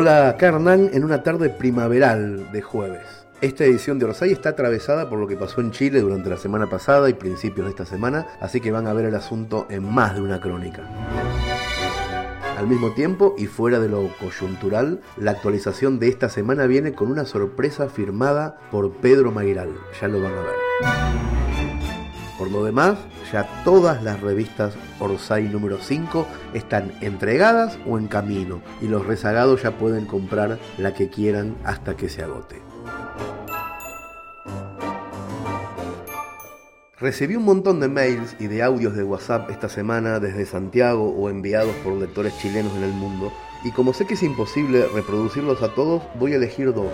Hola Carnal en una tarde primaveral de jueves. Esta edición de Orsay está atravesada por lo que pasó en Chile durante la semana pasada y principios de esta semana, así que van a ver el asunto en más de una crónica. Al mismo tiempo, y fuera de lo coyuntural, la actualización de esta semana viene con una sorpresa firmada por Pedro Mairal. Ya lo van a ver. Por lo demás, ya todas las revistas Orsay número 5 están entregadas o en camino y los rezagados ya pueden comprar la que quieran hasta que se agote. Recibí un montón de mails y de audios de WhatsApp esta semana desde Santiago o enviados por lectores chilenos en el mundo y como sé que es imposible reproducirlos a todos, voy a elegir dos.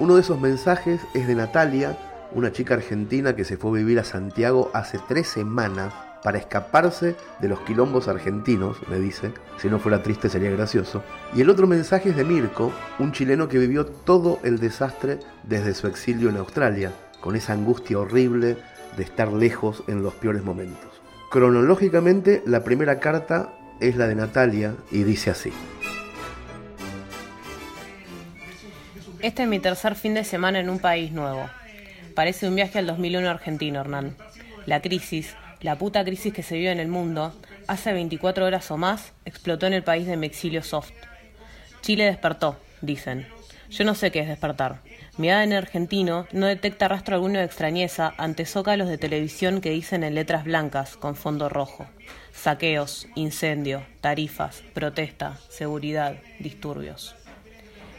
Uno de esos mensajes es de Natalia, una chica argentina que se fue a vivir a Santiago hace tres semanas para escaparse de los quilombos argentinos, me dice. Si no fuera triste sería gracioso. Y el otro mensaje es de Mirko, un chileno que vivió todo el desastre desde su exilio en Australia, con esa angustia horrible de estar lejos en los peores momentos. Cronológicamente, la primera carta es la de Natalia y dice así. Este es mi tercer fin de semana en un país nuevo. Parece un viaje al 2001 argentino, Hernán. La crisis, la puta crisis que se vive en el mundo, hace 24 horas o más, explotó en el país de mi exilio soft. Chile despertó, dicen. Yo no sé qué es despertar. Mi ADN argentino no detecta rastro alguno de extrañeza ante zócalos de televisión que dicen en letras blancas con fondo rojo. Saqueos, incendio, tarifas, protesta, seguridad, disturbios.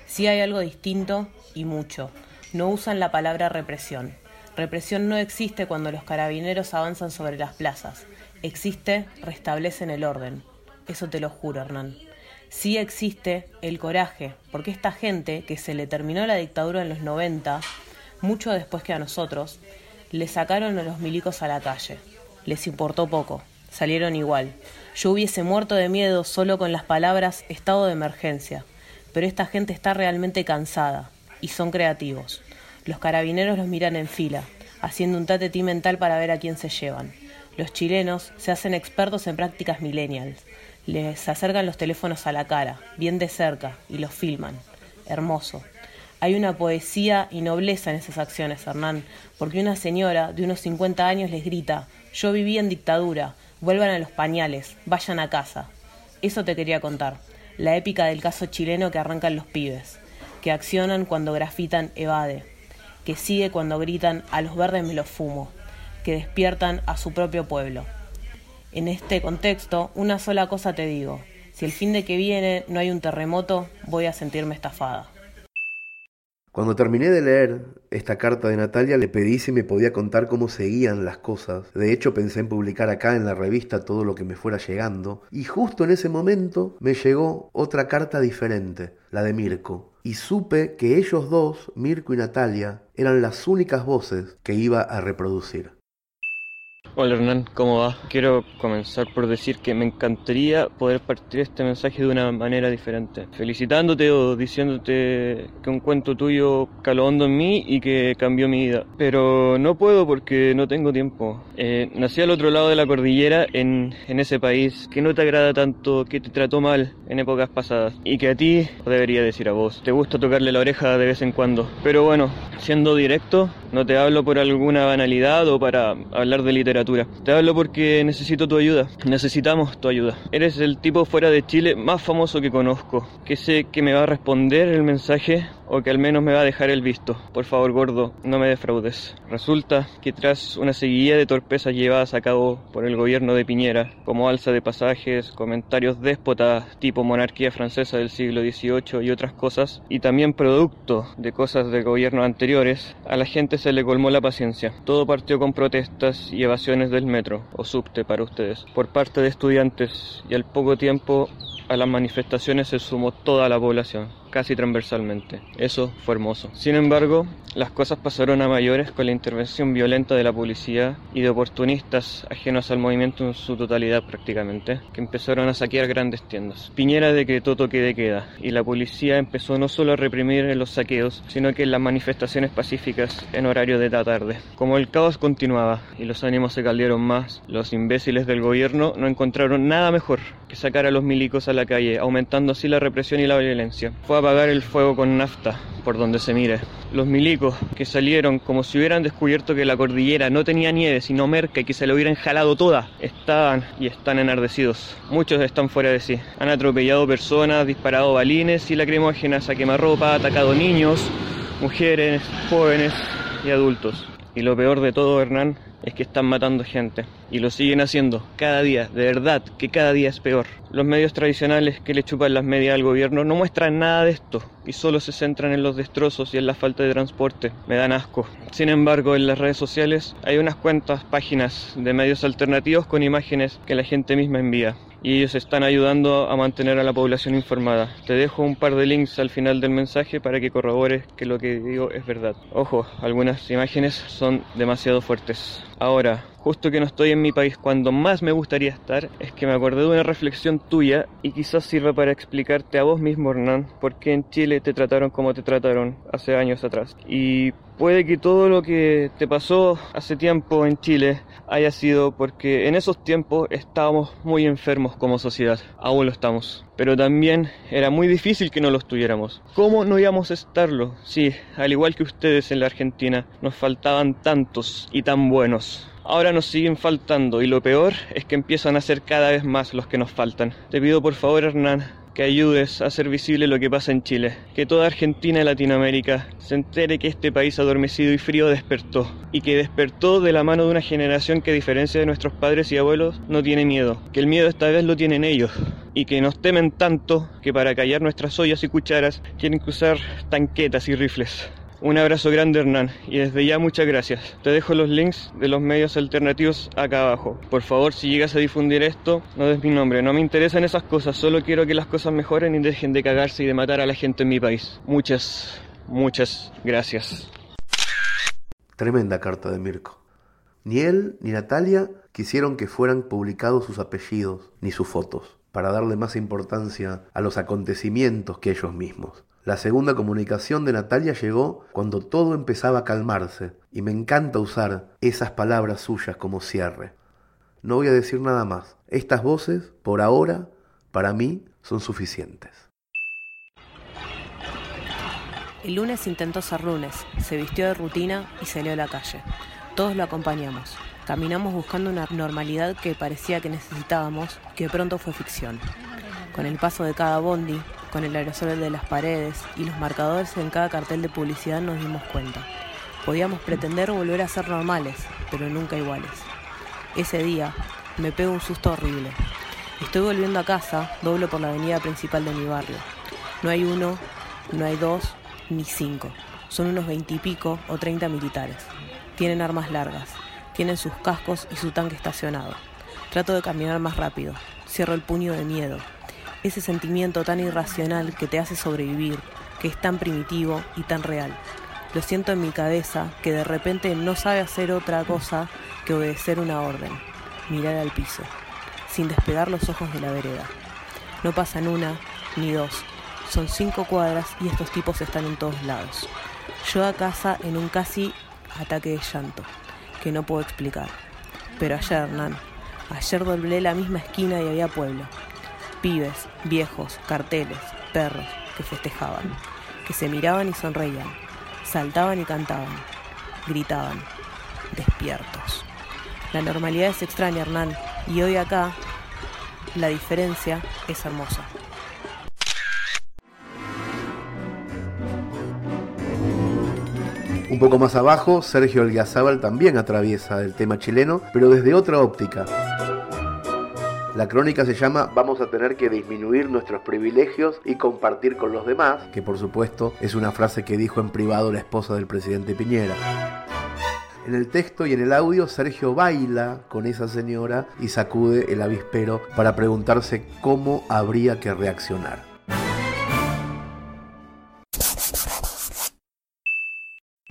Si hay algo distinto y mucho, no usan la palabra represión. Represión no existe cuando los carabineros avanzan sobre las plazas. Existe, restablecen el orden. Eso te lo juro, Hernán. Sí existe el coraje, porque esta gente que se le terminó la dictadura en los 90, mucho después que a nosotros, le sacaron a los milicos a la calle. Les importó poco, salieron igual. Yo hubiese muerto de miedo solo con las palabras estado de emergencia, pero esta gente está realmente cansada y son creativos. Los carabineros los miran en fila, haciendo un tatetí mental para ver a quién se llevan. Los chilenos se hacen expertos en prácticas millennials. Les acercan los teléfonos a la cara, bien de cerca, y los filman. Hermoso. Hay una poesía y nobleza en esas acciones, Hernán, porque una señora de unos 50 años les grita, yo viví en dictadura, vuelvan a los pañales, vayan a casa. Eso te quería contar, la épica del caso chileno que arrancan los pibes, que accionan cuando grafitan evade que sigue cuando gritan a los verdes me los fumo, que despiertan a su propio pueblo. En este contexto, una sola cosa te digo, si el fin de que viene no hay un terremoto, voy a sentirme estafada. Cuando terminé de leer esta carta de Natalia, le pedí si me podía contar cómo seguían las cosas. De hecho, pensé en publicar acá en la revista todo lo que me fuera llegando. Y justo en ese momento me llegó otra carta diferente, la de Mirko. Y supe que ellos dos, Mirko y Natalia, eran las únicas voces que iba a reproducir. Hola Hernán, ¿cómo va? Quiero comenzar por decir que me encantaría poder partir este mensaje de una manera diferente, felicitándote o diciéndote que un cuento tuyo caló hondo en mí y que cambió mi vida. Pero no puedo porque no tengo tiempo. Eh, nací al otro lado de la cordillera, en, en ese país que no te agrada tanto, que te trató mal en épocas pasadas y que a ti debería decir a vos. Te gusta tocarle la oreja de vez en cuando. Pero bueno, siendo directo, no te hablo por alguna banalidad o para hablar de literatura te hablo porque necesito tu ayuda. Necesitamos tu ayuda. Eres el tipo fuera de Chile más famoso que conozco, que sé que me va a responder el mensaje o que al menos me va a dejar el visto. Por favor, gordo, no me defraudes. Resulta que tras una seguidilla de torpezas llevadas a cabo por el gobierno de Piñera, como alza de pasajes, comentarios déspotas tipo monarquía francesa del siglo XVIII y otras cosas, y también producto de cosas de gobiernos anteriores, a la gente se le colmó la paciencia. Todo partió con protestas y evasiones del metro, o subte para ustedes, por parte de estudiantes, y al poco tiempo a las manifestaciones se sumó toda la población casi transversalmente. Eso fue hermoso. Sin embargo, las cosas pasaron a mayores con la intervención violenta de la policía y de oportunistas ajenos al movimiento en su totalidad prácticamente, que empezaron a saquear grandes tiendas. Piñera decretó toque de queda y la policía empezó no solo a reprimir los saqueos, sino que las manifestaciones pacíficas en horario de la tarde. Como el caos continuaba y los ánimos se caldearon más, los imbéciles del gobierno no encontraron nada mejor sacar a los milicos a la calle, aumentando así la represión y la violencia. Fue a apagar el fuego con nafta, por donde se mire. Los milicos que salieron como si hubieran descubierto que la cordillera no tenía nieve, sino merca y que se lo hubieran jalado toda, estaban y están enardecidos. Muchos están fuera de sí. Han atropellado personas, disparado balines y lacrimógenas a quemarropa, atacado niños, mujeres, jóvenes y adultos. Y lo peor de todo, Hernán, es que están matando gente. Y lo siguen haciendo cada día, de verdad, que cada día es peor. Los medios tradicionales que le chupan las medias al gobierno no muestran nada de esto y solo se centran en los destrozos y en la falta de transporte. Me dan asco. Sin embargo, en las redes sociales hay unas cuantas páginas de medios alternativos con imágenes que la gente misma envía y ellos están ayudando a mantener a la población informada. Te dejo un par de links al final del mensaje para que corrobores que lo que digo es verdad. Ojo, algunas imágenes son demasiado fuertes. Ahora, justo que no estoy en mi país cuando más me gustaría estar, es que me acordé de una reflexión tuya y quizás sirva para explicarte a vos mismo, Hernán, por qué en Chile te trataron como te trataron hace años atrás. Y puede que todo lo que te pasó hace tiempo en Chile haya sido porque en esos tiempos estábamos muy enfermos como sociedad, aún lo estamos. Pero también era muy difícil que no lo estuviéramos. ¿Cómo no íbamos a estarlo? Sí, al igual que ustedes en la Argentina, nos faltaban tantos y tan buenos. Ahora nos siguen faltando y lo peor es que empiezan a ser cada vez más los que nos faltan. Te pido por favor, Hernán, que ayudes a hacer visible lo que pasa en Chile, que toda Argentina y Latinoamérica se entere que este país adormecido y frío despertó, y que despertó de la mano de una generación que a diferencia de nuestros padres y abuelos no tiene miedo, que el miedo esta vez lo tienen ellos, y que nos temen tanto que para callar nuestras ollas y cucharas tienen que usar tanquetas y rifles. Un abrazo grande Hernán y desde ya muchas gracias. Te dejo los links de los medios alternativos acá abajo. Por favor, si llegas a difundir esto, no des mi nombre. No me interesan esas cosas, solo quiero que las cosas mejoren y dejen de cagarse y de matar a la gente en mi país. Muchas, muchas gracias. Tremenda carta de Mirko. Ni él ni Natalia quisieron que fueran publicados sus apellidos ni sus fotos, para darle más importancia a los acontecimientos que ellos mismos. La segunda comunicación de Natalia llegó cuando todo empezaba a calmarse, y me encanta usar esas palabras suyas como cierre. No voy a decir nada más. Estas voces, por ahora, para mí, son suficientes. El lunes intentó ser lunes, se vistió de rutina y salió a la calle. Todos lo acompañamos. Caminamos buscando una normalidad que parecía que necesitábamos, que pronto fue ficción. Con el paso de cada bondi, con el aerosol de las paredes y los marcadores en cada cartel de publicidad nos dimos cuenta. Podíamos pretender volver a ser normales, pero nunca iguales. Ese día me pego un susto horrible. Estoy volviendo a casa, doblo por la avenida principal de mi barrio. No hay uno, no hay dos, ni cinco. Son unos veintipico o treinta militares. Tienen armas largas, tienen sus cascos y su tanque estacionado. Trato de caminar más rápido. Cierro el puño de miedo, ese sentimiento tan irracional que te hace sobrevivir, que es tan primitivo y tan real. Lo siento en mi cabeza que de repente no sabe hacer otra cosa que obedecer una orden, mirar al piso, sin despegar los ojos de la vereda. No pasan una ni dos, son cinco cuadras y estos tipos están en todos lados. Yo a casa en un casi ataque de llanto, que no puedo explicar. Pero ayer, Hernán, ayer doblé la misma esquina y había pueblo pibes, viejos, carteles, perros que festejaban, que se miraban y sonreían, saltaban y cantaban, gritaban, despiertos. La normalidad es extraña, Hernán, y hoy acá la diferencia es hermosa. Un poco más abajo, Sergio Elgazábal también atraviesa el tema chileno, pero desde otra óptica. La crónica se llama Vamos a tener que disminuir nuestros privilegios y compartir con los demás, que por supuesto es una frase que dijo en privado la esposa del presidente Piñera. En el texto y en el audio, Sergio baila con esa señora y sacude el avispero para preguntarse cómo habría que reaccionar.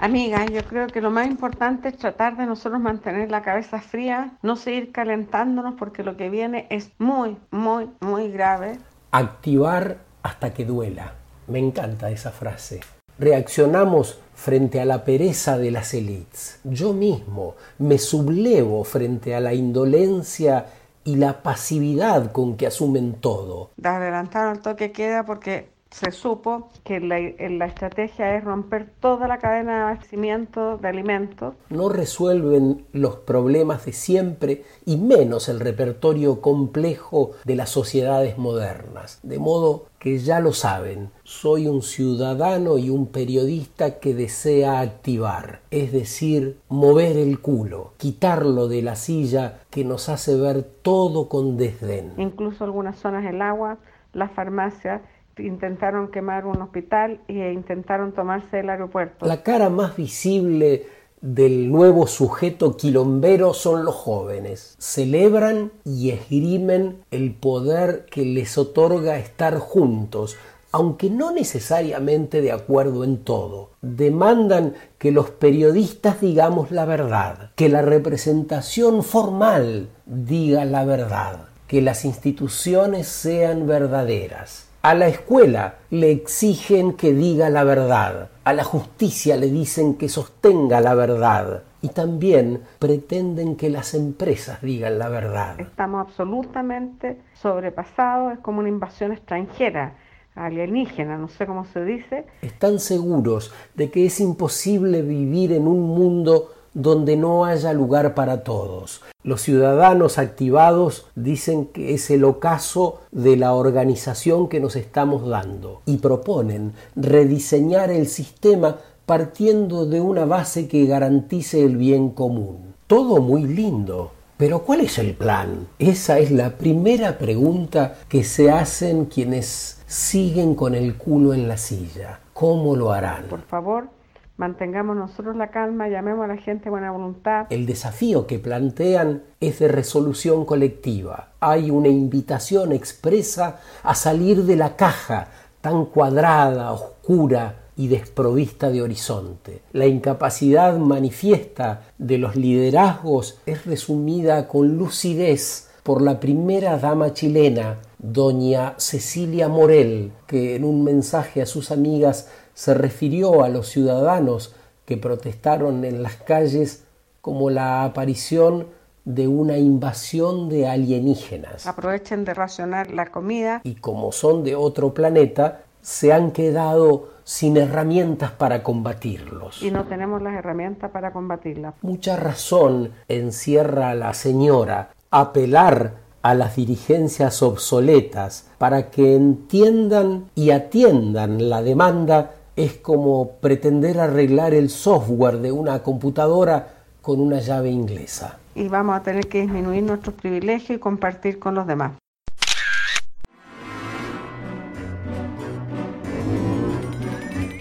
Amiga, yo creo que lo más importante es tratar de nosotros mantener la cabeza fría, no seguir calentándonos porque lo que viene es muy, muy, muy grave. Activar hasta que duela. Me encanta esa frase. Reaccionamos frente a la pereza de las élites. Yo mismo me sublevo frente a la indolencia y la pasividad con que asumen todo. Adelantaron el toque queda porque se supo que la, la, estrategia es romper toda la cadena de abastecimiento de alimentos. No resuelven los problemas de siempre y menos el repertorio complejo de las sociedades modernas. De modo que ya lo saben, soy un ciudadano y un periodista que desea activar, es decir, mover el culo, quitarlo de la silla que nos hace ver todo con desdén. Incluso algunas zonas del agua, las farmacias intentaron quemar un hospital e intentaron tomarse el aeropuerto. La cara más visible del nuevo sujeto quilombero son los jóvenes. Celebran y esgrimen el poder que les otorga estar juntos, aunque no necesariamente de acuerdo en todo. Demandan que los periodistas digamos la verdad, que la representación formal diga la verdad, que las instituciones sean verdaderas. A la escuela le exigen que diga la verdad, a la justicia le dicen que sostenga la verdad y también pretenden que las empresas digan la verdad. Estamos absolutamente sobrepasados, es como una invasión extranjera alienígena, no sé cómo se dice. Están seguros de que es imposible vivir en un mundo donde no haya lugar para todos. Los ciudadanos activados dicen que es el ocaso de la organización que nos estamos dando y proponen rediseñar el sistema partiendo de una base que garantice el bien común. Todo muy lindo, pero ¿cuál es el plan? Esa es la primera pregunta que se hacen quienes siguen con el culo en la silla. ¿Cómo lo harán? Por favor, Mantengamos nosotros la calma, llamemos a la gente buena voluntad. El desafío que plantean es de resolución colectiva. Hay una invitación expresa a salir de la caja tan cuadrada, oscura y desprovista de horizonte. La incapacidad manifiesta de los liderazgos es resumida con lucidez por la primera dama chilena, doña Cecilia Morel, que en un mensaje a sus amigas se refirió a los ciudadanos que protestaron en las calles como la aparición de una invasión de alienígenas. Aprovechen de racionar la comida. Y como son de otro planeta, se han quedado sin herramientas para combatirlos. Y no tenemos las herramientas para combatirlas. Mucha razón encierra la señora apelar a las dirigencias obsoletas para que entiendan y atiendan la demanda es como pretender arreglar el software de una computadora con una llave inglesa. Y vamos a tener que disminuir nuestros privilegios y compartir con los demás.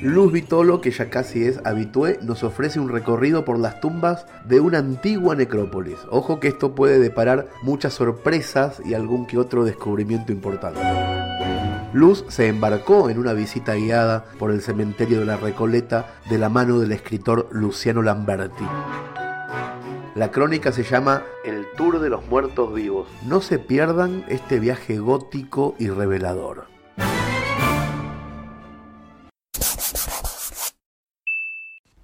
Luz Vitolo, que ya casi es habitué, nos ofrece un recorrido por las tumbas de una antigua necrópolis. Ojo que esto puede deparar muchas sorpresas y algún que otro descubrimiento importante. Luz se embarcó en una visita guiada por el cementerio de la Recoleta de la mano del escritor Luciano Lamberti. La crónica se llama El Tour de los Muertos Vivos. No se pierdan este viaje gótico y revelador.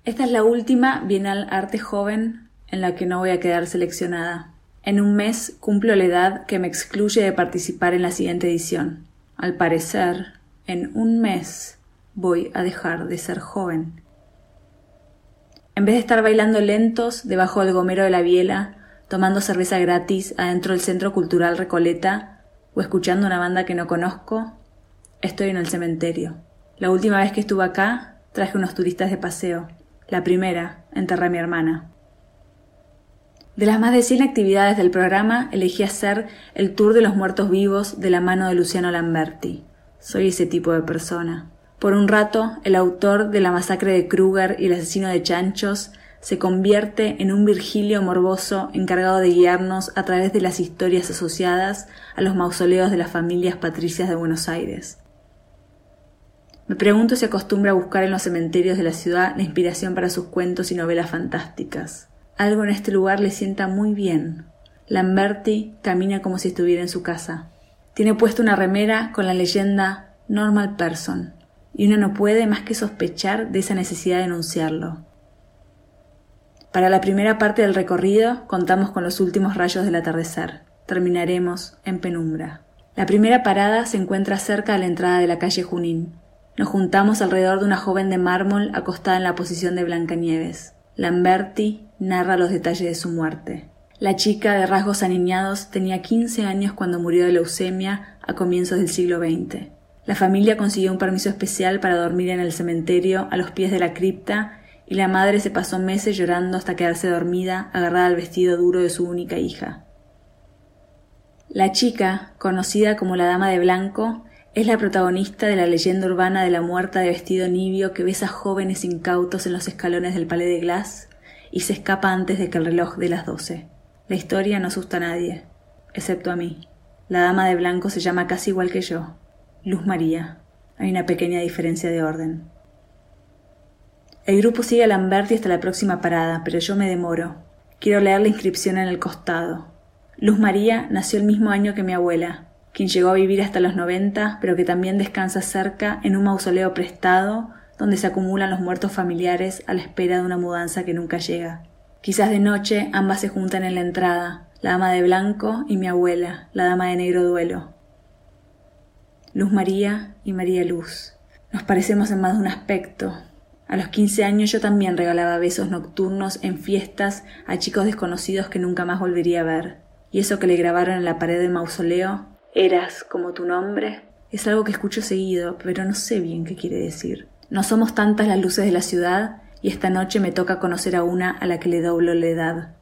Esta es la última Bienal Arte Joven en la que no voy a quedar seleccionada. En un mes cumplo la edad que me excluye de participar en la siguiente edición. Al parecer, en un mes voy a dejar de ser joven. En vez de estar bailando lentos debajo del gomero de la biela, tomando cerveza gratis adentro del Centro Cultural Recoleta o escuchando una banda que no conozco, estoy en el cementerio. La última vez que estuve acá, traje unos turistas de paseo. La primera, enterré a mi hermana. De las más de 100 actividades del programa, elegí hacer el Tour de los Muertos Vivos de la mano de Luciano Lamberti. Soy ese tipo de persona. Por un rato, el autor de la masacre de Kruger y el asesino de chanchos se convierte en un Virgilio morboso encargado de guiarnos a través de las historias asociadas a los mausoleos de las familias patricias de Buenos Aires. Me pregunto si acostumbra a buscar en los cementerios de la ciudad la inspiración para sus cuentos y novelas fantásticas. Algo en este lugar le sienta muy bien. Lamberti camina como si estuviera en su casa. Tiene puesto una remera con la leyenda Normal Person, y uno no puede más que sospechar de esa necesidad de enunciarlo. Para la primera parte del recorrido contamos con los últimos rayos del atardecer. terminaremos en penumbra. La primera parada se encuentra cerca de la entrada de la calle Junín. Nos juntamos alrededor de una joven de mármol acostada en la posición de Blancanieves. Lamberti narra los detalles de su muerte. La chica de rasgos aniñados tenía 15 años cuando murió de leucemia a comienzos del siglo XX. La familia consiguió un permiso especial para dormir en el cementerio a los pies de la cripta y la madre se pasó meses llorando hasta quedarse dormida agarrada al vestido duro de su única hija. La chica, conocida como la Dama de Blanco, es la protagonista de la leyenda urbana de la muerta de vestido nibio que besa jóvenes incautos en los escalones del Palais de Glace y se escapa antes de que el reloj dé las doce. La historia no asusta a nadie, excepto a mí. La dama de blanco se llama casi igual que yo, Luz María. Hay una pequeña diferencia de orden. El grupo sigue a Lamberti hasta la próxima parada, pero yo me demoro. Quiero leer la inscripción en el costado. Luz María nació el mismo año que mi abuela, quien llegó a vivir hasta los noventa, pero que también descansa cerca en un mausoleo prestado donde se acumulan los muertos familiares a la espera de una mudanza que nunca llega. Quizás de noche ambas se juntan en la entrada, la dama de blanco y mi abuela, la dama de negro duelo. Luz María y María Luz. Nos parecemos en más de un aspecto. A los quince años yo también regalaba besos nocturnos en fiestas a chicos desconocidos que nunca más volvería a ver y eso que le grabaron en la pared del mausoleo, eras como tu nombre, es algo que escucho seguido, pero no sé bien qué quiere decir. No somos tantas las luces de la ciudad y esta noche me toca conocer a una a la que le doblo la edad.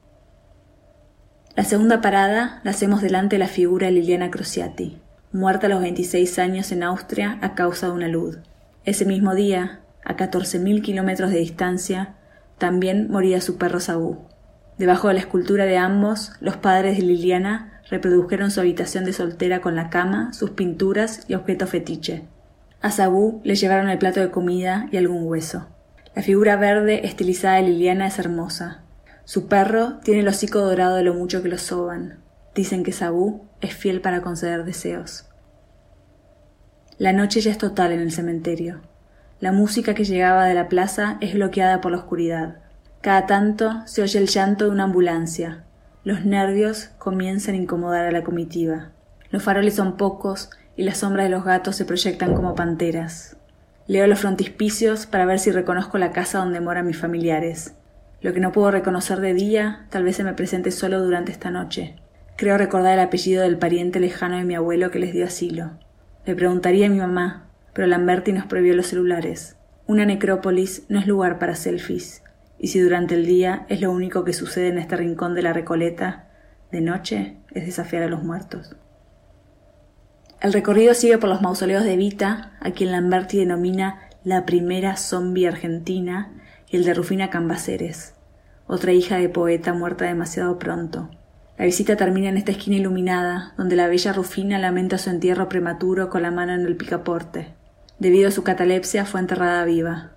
La segunda parada la hacemos delante de la figura de Liliana Crociati, muerta a los 26 años en Austria a causa de una luz. Ese mismo día, a 14.000 kilómetros de distancia, también moría su perro Saúl. Debajo de la escultura de ambos, los padres de Liliana reprodujeron su habitación de soltera con la cama, sus pinturas y objetos fetiche. A Sabú le llevaron el plato de comida y algún hueso. La figura verde estilizada de Liliana es hermosa. Su perro tiene el hocico dorado de lo mucho que lo soban. Dicen que Sabú es fiel para conceder deseos. La noche ya es total en el cementerio. La música que llegaba de la plaza es bloqueada por la oscuridad. Cada tanto se oye el llanto de una ambulancia. Los nervios comienzan a incomodar a la comitiva. Los faroles son pocos y las sombras de los gatos se proyectan como panteras. Leo los frontispicios para ver si reconozco la casa donde moran mis familiares. Lo que no puedo reconocer de día tal vez se me presente solo durante esta noche. Creo recordar el apellido del pariente lejano de mi abuelo que les dio asilo. Le preguntaría a mi mamá, pero Lamberti nos prohibió los celulares. Una necrópolis no es lugar para selfies, y si durante el día es lo único que sucede en este rincón de la Recoleta, de noche es desafiar a los muertos. El recorrido sigue por los mausoleos de Vita, a quien Lamberti denomina la primera zombie argentina, y el de Rufina Cambaceres, otra hija de poeta muerta demasiado pronto. La visita termina en esta esquina iluminada, donde la bella Rufina lamenta su entierro prematuro con la mano en el picaporte. Debido a su catalepsia fue enterrada viva.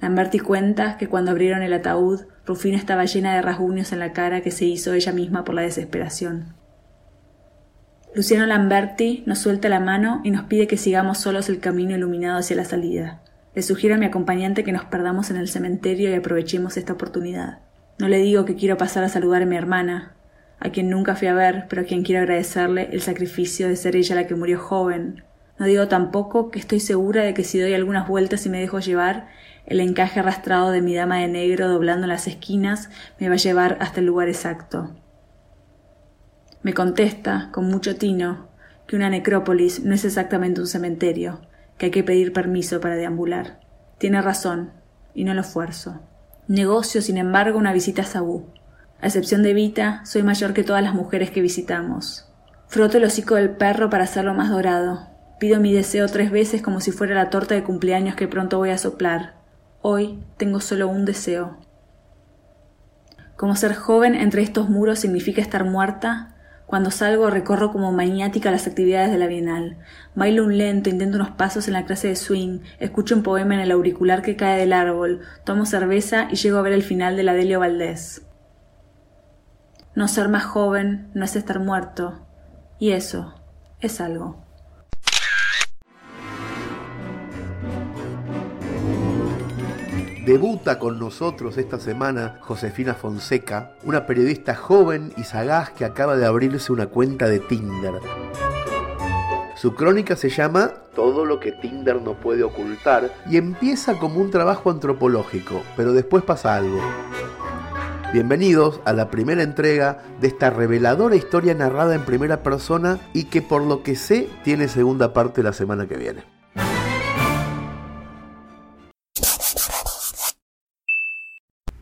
Lamberti cuenta que cuando abrieron el ataúd, Rufina estaba llena de rasguños en la cara que se hizo ella misma por la desesperación. Luciano Lamberti nos suelta la mano y nos pide que sigamos solos el camino iluminado hacia la salida. Le sugiero a mi acompañante que nos perdamos en el cementerio y aprovechemos esta oportunidad. No le digo que quiero pasar a saludar a mi hermana, a quien nunca fui a ver, pero a quien quiero agradecerle el sacrificio de ser ella la que murió joven. No digo tampoco que estoy segura de que si doy algunas vueltas y me dejo llevar, el encaje arrastrado de mi dama de negro doblando las esquinas me va a llevar hasta el lugar exacto. Me contesta, con mucho tino, que una necrópolis no es exactamente un cementerio, que hay que pedir permiso para deambular. Tiene razón, y no lo fuerzo. Negocio, sin embargo, una visita a Sabú. A excepción de Vita, soy mayor que todas las mujeres que visitamos. Froto el hocico del perro para hacerlo más dorado. Pido mi deseo tres veces como si fuera la torta de cumpleaños que pronto voy a soplar. Hoy tengo solo un deseo. Como ser joven entre estos muros significa estar muerta, cuando salgo recorro como maniática las actividades de la Bienal. Bailo un lento, intento unos pasos en la clase de swing, escucho un poema en el auricular que cae del árbol, tomo cerveza y llego a ver el final de la Delio Valdés. No ser más joven no es estar muerto, y eso es algo. Debuta con nosotros esta semana Josefina Fonseca, una periodista joven y sagaz que acaba de abrirse una cuenta de Tinder. Su crónica se llama Todo lo que Tinder no puede ocultar y empieza como un trabajo antropológico, pero después pasa algo. Bienvenidos a la primera entrega de esta reveladora historia narrada en primera persona y que por lo que sé tiene segunda parte la semana que viene.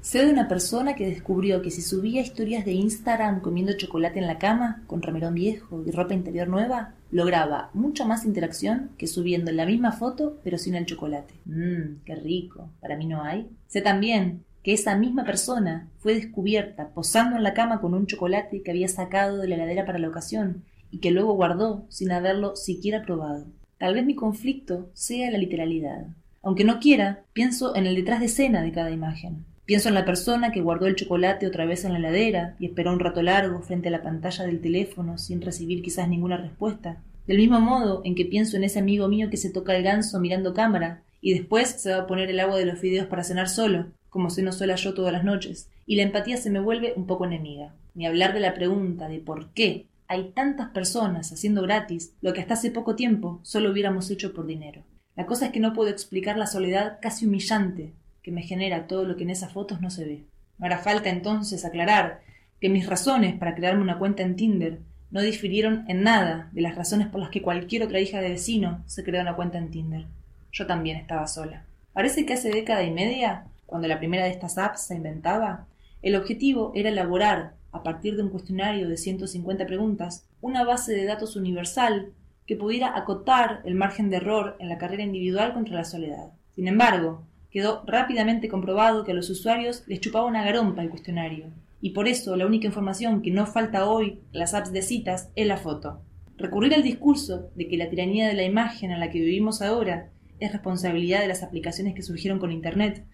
Sé de una persona que descubrió que si subía historias de Instagram comiendo chocolate en la cama, con remerón viejo y ropa interior nueva, lograba mucha más interacción que subiendo la misma foto pero sin el chocolate. Mmm, qué rico. Para mí no hay. Sé también que esa misma persona fue descubierta posando en la cama con un chocolate que había sacado de la heladera para la ocasión y que luego guardó sin haberlo siquiera probado. Tal vez mi conflicto sea la literalidad. Aunque no quiera, pienso en el detrás de escena de cada imagen. Pienso en la persona que guardó el chocolate otra vez en la heladera y esperó un rato largo frente a la pantalla del teléfono sin recibir quizás ninguna respuesta. Del mismo modo en que pienso en ese amigo mío que se toca el ganso mirando cámara y después se va a poner el agua de los fideos para cenar solo, como si no sola yo todas las noches, y la empatía se me vuelve un poco enemiga. Ni hablar de la pregunta de por qué hay tantas personas haciendo gratis lo que hasta hace poco tiempo solo hubiéramos hecho por dinero. La cosa es que no puedo explicar la soledad casi humillante que me genera todo lo que en esas fotos no se ve. No hará falta entonces aclarar que mis razones para crearme una cuenta en Tinder no difirieron en nada de las razones por las que cualquier otra hija de vecino se creó una cuenta en Tinder. Yo también estaba sola. Parece que hace década y media, cuando la primera de estas apps se inventaba, el objetivo era elaborar, a partir de un cuestionario de 150 preguntas, una base de datos universal que pudiera acotar el margen de error en la carrera individual contra la soledad. Sin embargo, quedó rápidamente comprobado que a los usuarios les chupaba una garompa el cuestionario, y por eso la única información que no falta hoy en las apps de citas es la foto. Recurrir al discurso de que la tiranía de la imagen en la que vivimos ahora es responsabilidad de las aplicaciones que surgieron con Internet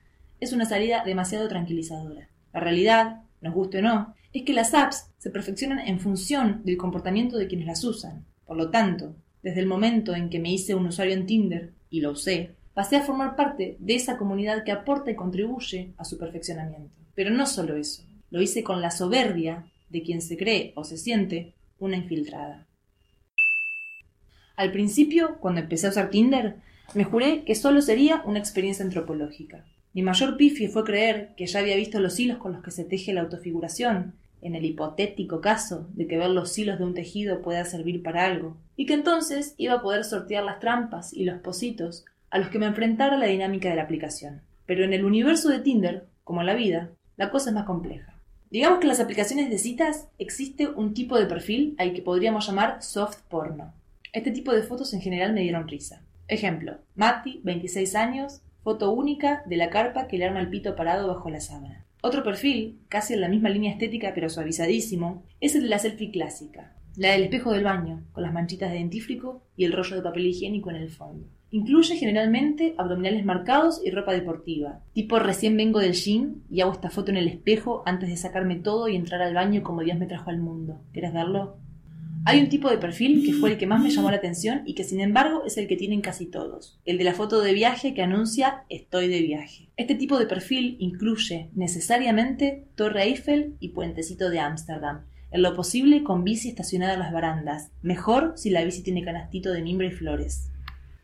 es una salida demasiado tranquilizadora. La realidad, nos guste o no, es que las apps se perfeccionan en función del comportamiento de quienes las usan. Por lo tanto, desde el momento en que me hice un usuario en Tinder, y lo usé, pasé a formar parte de esa comunidad que aporta y contribuye a su perfeccionamiento. Pero no solo eso, lo hice con la soberbia de quien se cree o se siente una infiltrada. Al principio, cuando empecé a usar Tinder, me juré que solo sería una experiencia antropológica. Mi mayor pifie fue creer que ya había visto los hilos con los que se teje la autofiguración, en el hipotético caso de que ver los hilos de un tejido pueda servir para algo, y que entonces iba a poder sortear las trampas y los positos a los que me enfrentara la dinámica de la aplicación. Pero en el universo de Tinder, como en la vida, la cosa es más compleja. Digamos que en las aplicaciones de citas existe un tipo de perfil al que podríamos llamar soft porno. Este tipo de fotos en general me dieron risa. Ejemplo, Mati, 26 años, foto única de la carpa que le arma el pito parado bajo la sábana. Otro perfil, casi en la misma línea estética pero suavizadísimo, es el de la selfie clásica, la del espejo del baño, con las manchitas de dentífrico y el rollo de papel higiénico en el fondo. Incluye generalmente abdominales marcados y ropa deportiva. Tipo recién vengo del gym y hago esta foto en el espejo antes de sacarme todo y entrar al baño como Dios me trajo al mundo. ¿Quieres verlo? Hay un tipo de perfil que fue el que más me llamó la atención y que sin embargo es el que tienen casi todos, el de la foto de viaje que anuncia estoy de viaje. Este tipo de perfil incluye necesariamente Torre Eiffel y Puentecito de Ámsterdam, en lo posible con bici estacionada en las barandas, mejor si la bici tiene canastito de mimbre y flores.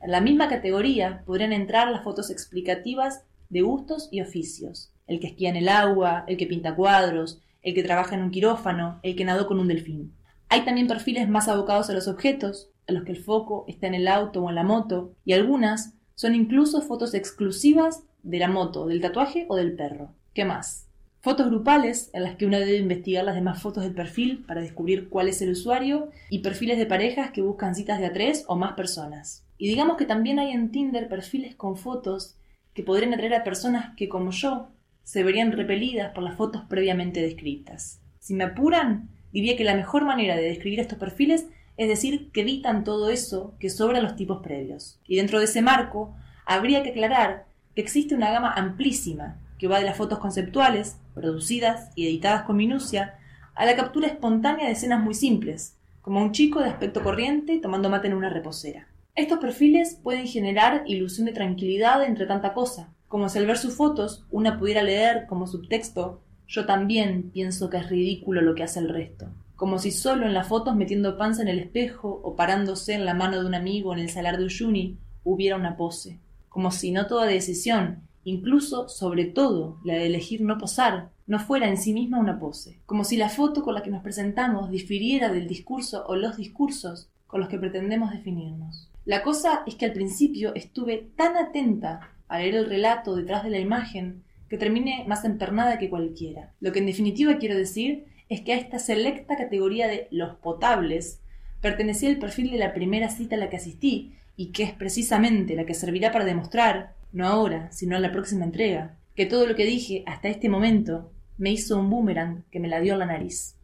En la misma categoría podrían entrar las fotos explicativas de gustos y oficios. El que esquía en el agua, el que pinta cuadros, el que trabaja en un quirófano, el que nadó con un delfín. Hay también perfiles más abocados a los objetos, en los que el foco está en el auto o en la moto, y algunas son incluso fotos exclusivas de la moto, del tatuaje o del perro. ¿Qué más? Fotos grupales, en las que uno debe investigar las demás fotos del perfil para descubrir cuál es el usuario, y perfiles de parejas que buscan citas de a tres o más personas. Y digamos que también hay en Tinder perfiles con fotos que podrían atraer a personas que, como yo, se verían repelidas por las fotos previamente descritas. Si me apuran, diría que la mejor manera de describir estos perfiles es decir que evitan todo eso que sobra los tipos previos. Y dentro de ese marco, habría que aclarar que existe una gama amplísima que va de las fotos conceptuales, producidas y editadas con minucia, a la captura espontánea de escenas muy simples, como un chico de aspecto corriente tomando mate en una reposera. Estos perfiles pueden generar ilusión de tranquilidad entre tanta cosa, Como si al ver sus fotos una pudiera leer como subtexto, yo también pienso que es ridículo lo que hace el resto. Como si solo en las fotos metiendo panza en el espejo o parándose en la mano de un amigo en el salar de Uyuni hubiera una pose. Como si no toda decisión, incluso sobre todo la de elegir no posar, no fuera en sí misma una pose. Como si la foto con la que nos presentamos difiriera del discurso o los discursos con los que pretendemos definirnos. La cosa es que al principio estuve tan atenta a leer el relato detrás de la imagen que terminé más empernada que cualquiera. Lo que en definitiva quiero decir es que a esta selecta categoría de los potables pertenecía el perfil de la primera cita a la que asistí y que es precisamente la que servirá para demostrar, no ahora, sino en la próxima entrega, que todo lo que dije hasta este momento me hizo un boomerang que me la dio la nariz.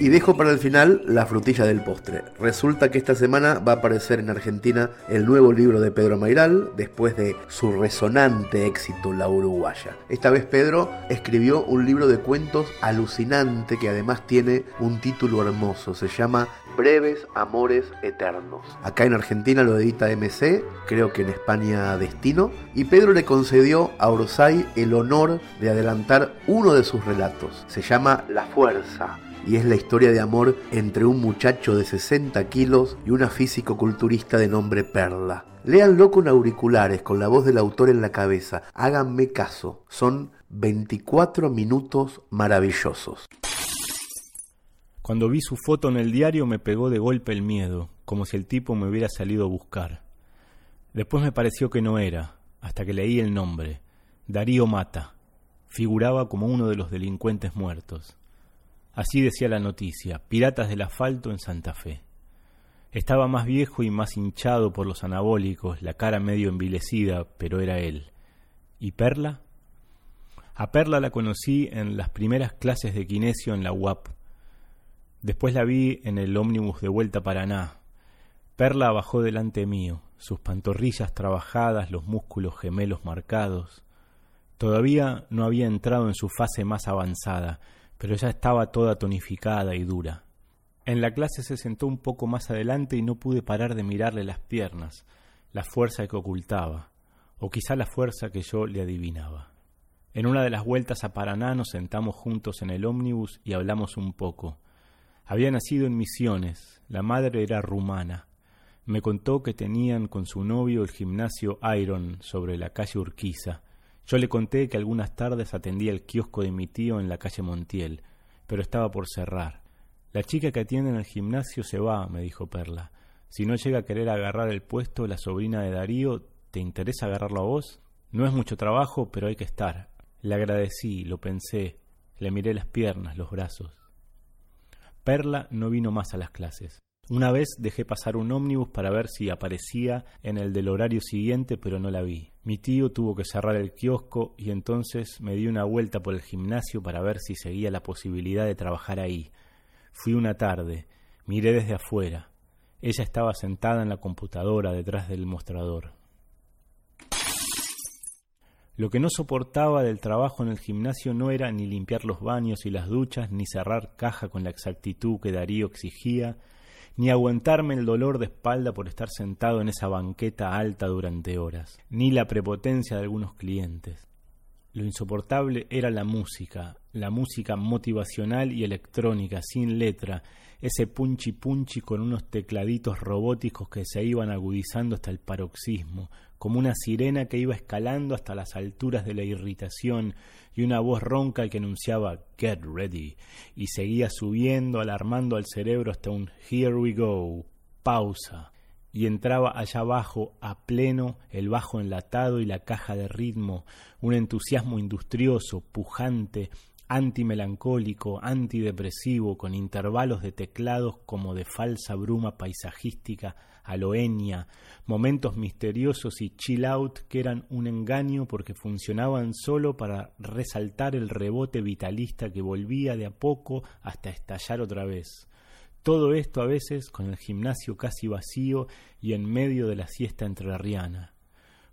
Y dejo para el final la frutilla del postre. Resulta que esta semana va a aparecer en Argentina el nuevo libro de Pedro Mairal, después de su resonante éxito La Uruguaya. Esta vez Pedro escribió un libro de cuentos alucinante que además tiene un título hermoso. Se llama Breves Amores Eternos. Acá en Argentina lo edita MC, creo que en España Destino, y Pedro le concedió a Orsay el honor de adelantar uno de sus relatos. Se llama La Fuerza y es la historia de amor entre un muchacho de 60 kilos y una físico-culturista de nombre Perla. Léanlo con auriculares, con la voz del autor en la cabeza. Háganme caso. Son 24 minutos maravillosos. Cuando vi su foto en el diario me pegó de golpe el miedo, como si el tipo me hubiera salido a buscar. Después me pareció que no era, hasta que leí el nombre. Darío Mata. Figuraba como uno de los delincuentes muertos. Así decía la noticia, Piratas del Asfalto en Santa Fe. Estaba más viejo y más hinchado por los anabólicos, la cara medio envilecida, pero era él. ¿Y Perla? A Perla la conocí en las primeras clases de kinesio en la UAP. Después la vi en el ómnibus de vuelta a Paraná. Perla bajó delante mío, sus pantorrillas trabajadas, los músculos gemelos marcados. Todavía no había entrado en su fase más avanzada, pero ya estaba toda tonificada y dura. En la clase se sentó un poco más adelante y no pude parar de mirarle las piernas, la fuerza que ocultaba, o quizá la fuerza que yo le adivinaba. En una de las vueltas a Paraná nos sentamos juntos en el ómnibus y hablamos un poco. Había nacido en Misiones, la madre era rumana. Me contó que tenían con su novio el gimnasio Iron sobre la calle Urquiza, yo le conté que algunas tardes atendía el kiosco de mi tío en la calle Montiel, pero estaba por cerrar. La chica que atiende en el gimnasio se va, me dijo Perla. Si no llega a querer agarrar el puesto la sobrina de Darío, ¿te interesa agarrarlo a vos? No es mucho trabajo, pero hay que estar. Le agradecí, lo pensé, le miré las piernas, los brazos. Perla no vino más a las clases. Una vez dejé pasar un ómnibus para ver si aparecía en el del horario siguiente, pero no la vi. Mi tío tuvo que cerrar el kiosco y entonces me di una vuelta por el gimnasio para ver si seguía la posibilidad de trabajar ahí. Fui una tarde, miré desde afuera. Ella estaba sentada en la computadora detrás del mostrador. Lo que no soportaba del trabajo en el gimnasio no era ni limpiar los baños y las duchas, ni cerrar caja con la exactitud que Darío exigía, ni aguantarme el dolor de espalda por estar sentado en esa banqueta alta durante horas, ni la prepotencia de algunos clientes. Lo insoportable era la música, la música motivacional y electrónica, sin letra, ese punchi punchi con unos tecladitos robóticos que se iban agudizando hasta el paroxismo, como una sirena que iba escalando hasta las alturas de la irritación y una voz ronca que anunciaba Get ready y seguía subiendo, alarmando al cerebro hasta un Here we go, pausa, y entraba allá abajo a pleno el bajo enlatado y la caja de ritmo, un entusiasmo industrioso, pujante, antimelancólico, antidepresivo, con intervalos de teclados como de falsa bruma paisajística, aloenia, momentos misteriosos y chill out que eran un engaño porque funcionaban solo para resaltar el rebote vitalista que volvía de a poco hasta estallar otra vez. Todo esto a veces con el gimnasio casi vacío y en medio de la siesta entrerriana.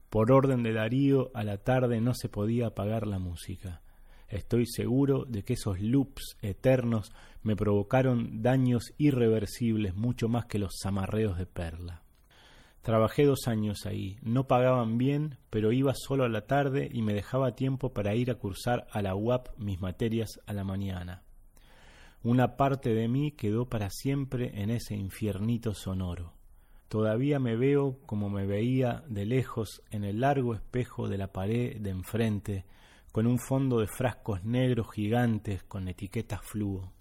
Por orden de Darío, a la tarde no se podía apagar la música. Estoy seguro de que esos loops eternos me provocaron daños irreversibles mucho más que los zamarreos de perla. Trabajé dos años ahí, no pagaban bien, pero iba solo a la tarde y me dejaba tiempo para ir a cursar a la UAP mis materias a la mañana. Una parte de mí quedó para siempre en ese infiernito sonoro. Todavía me veo como me veía de lejos en el largo espejo de la pared de enfrente, con un fondo de frascos negros gigantes con etiquetas fluo.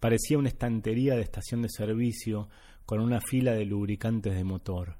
Parecía una estantería de estación de servicio con una fila de lubricantes de motor,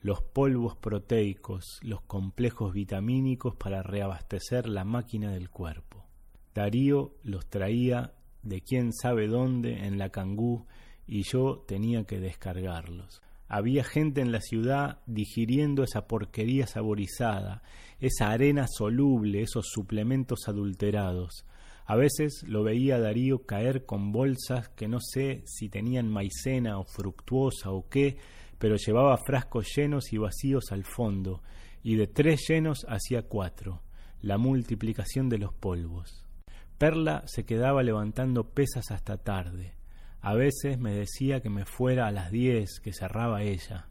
los polvos proteicos, los complejos vitamínicos para reabastecer la máquina del cuerpo. Darío los traía de quién sabe dónde en la cangú y yo tenía que descargarlos. Había gente en la ciudad digiriendo esa porquería saborizada, esa arena soluble, esos suplementos adulterados. A veces lo veía Darío caer con bolsas que no sé si tenían maicena o fructuosa o qué, pero llevaba frascos llenos y vacíos al fondo, y de tres llenos hacía cuatro, la multiplicación de los polvos. Perla se quedaba levantando pesas hasta tarde. A veces me decía que me fuera a las diez, que cerraba ella.